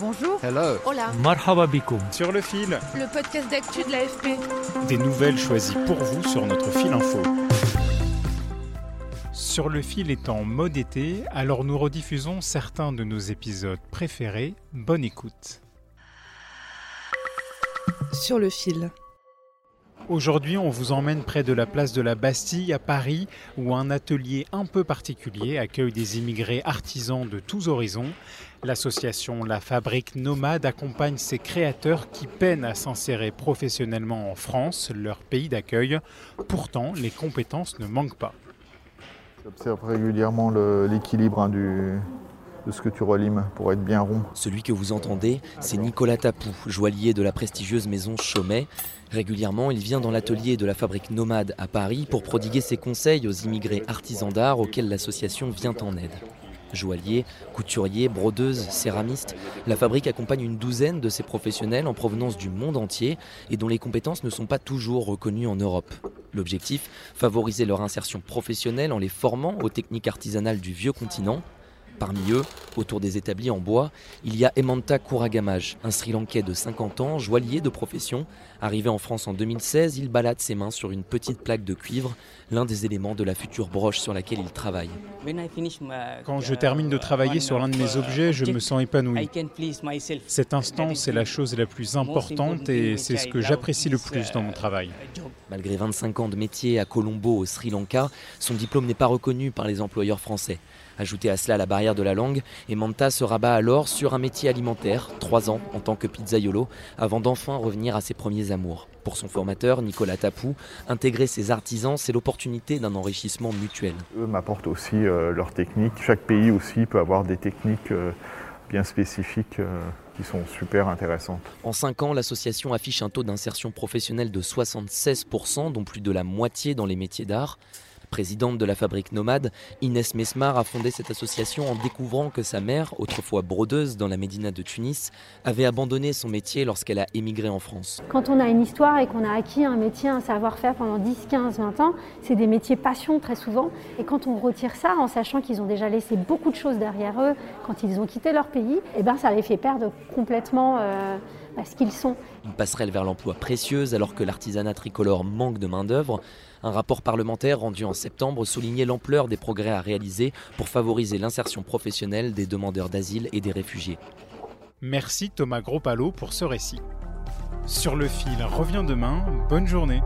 Bonjour. Hello. Hola. Marhaba bikoum. Sur le fil, Le podcast d'actu de l'AFP. des nouvelles choisies pour vous sur notre fil info. Sur le fil est en mode été, alors nous rediffusons certains de nos épisodes préférés. Bonne écoute. Sur le fil. Aujourd'hui, on vous emmène près de la place de la Bastille à Paris, où un atelier un peu particulier accueille des immigrés artisans de tous horizons. L'association La Fabrique Nomade accompagne ces créateurs qui peinent à s'insérer professionnellement en France, leur pays d'accueil. Pourtant, les compétences ne manquent pas. J'observe régulièrement l'équilibre hein, du- ce que tu relimes pour être bien rond. Celui que vous entendez, c'est Nicolas Tapou, joaillier de la prestigieuse maison Chaumet. Régulièrement, il vient dans l'atelier de la fabrique Nomade à Paris pour prodiguer ses conseils aux immigrés artisans d'art auxquels l'association vient en aide. Joaillier, couturier, brodeuse, céramiste, la fabrique accompagne une douzaine de ces professionnels en provenance du monde entier et dont les compétences ne sont pas toujours reconnues en Europe. L'objectif, favoriser leur insertion professionnelle en les formant aux techniques artisanales du vieux continent Parmi eux, autour des établis en bois, il y a Emanta Kuragamaj, un Sri Lankais de 50 ans, joaillier de profession. Arrivé en France en 2016, il balade ses mains sur une petite plaque de cuivre, l'un des éléments de la future broche sur laquelle il travaille. Quand je termine de travailler sur l'un de mes objets, je me sens épanoui. Cet instant, c'est la chose la plus importante et c'est ce que j'apprécie le plus dans mon travail. Malgré 25 ans de métier à Colombo au Sri Lanka, son diplôme n'est pas reconnu par les employeurs français. Ajoutez à cela la barrière de la langue, et Manta se rabat alors sur un métier alimentaire, trois ans en tant que pizzaiolo, avant d'enfin revenir à ses premiers amours. Pour son formateur, Nicolas Tapou, intégrer ses artisans, c'est l'opportunité d'un enrichissement mutuel. Eux m'apportent aussi euh, leurs techniques. Chaque pays aussi peut avoir des techniques euh, bien spécifiques euh, qui sont super intéressantes. En 5 ans, l'association affiche un taux d'insertion professionnelle de 76%, dont plus de la moitié dans les métiers d'art. Présidente de la fabrique Nomade, Inès Mesmar a fondé cette association en découvrant que sa mère, autrefois brodeuse dans la médina de Tunis, avait abandonné son métier lorsqu'elle a émigré en France. Quand on a une histoire et qu'on a acquis un métier, un savoir-faire pendant 10, 15, 20 ans, c'est des métiers passion très souvent. Et quand on retire ça en sachant qu'ils ont déjà laissé beaucoup de choses derrière eux quand ils ont quitté leur pays, eh ben ça les fait perdre complètement euh, qu'ils sont. Une passerelle vers l'emploi précieuse alors que l'artisanat tricolore manque de main-d'œuvre. Un rapport parlementaire rendu en septembre soulignait l'ampleur des progrès à réaliser pour favoriser l'insertion professionnelle des demandeurs d'asile et des réfugiés. Merci Thomas Gropalo pour ce récit. Sur le fil revient demain, bonne journée.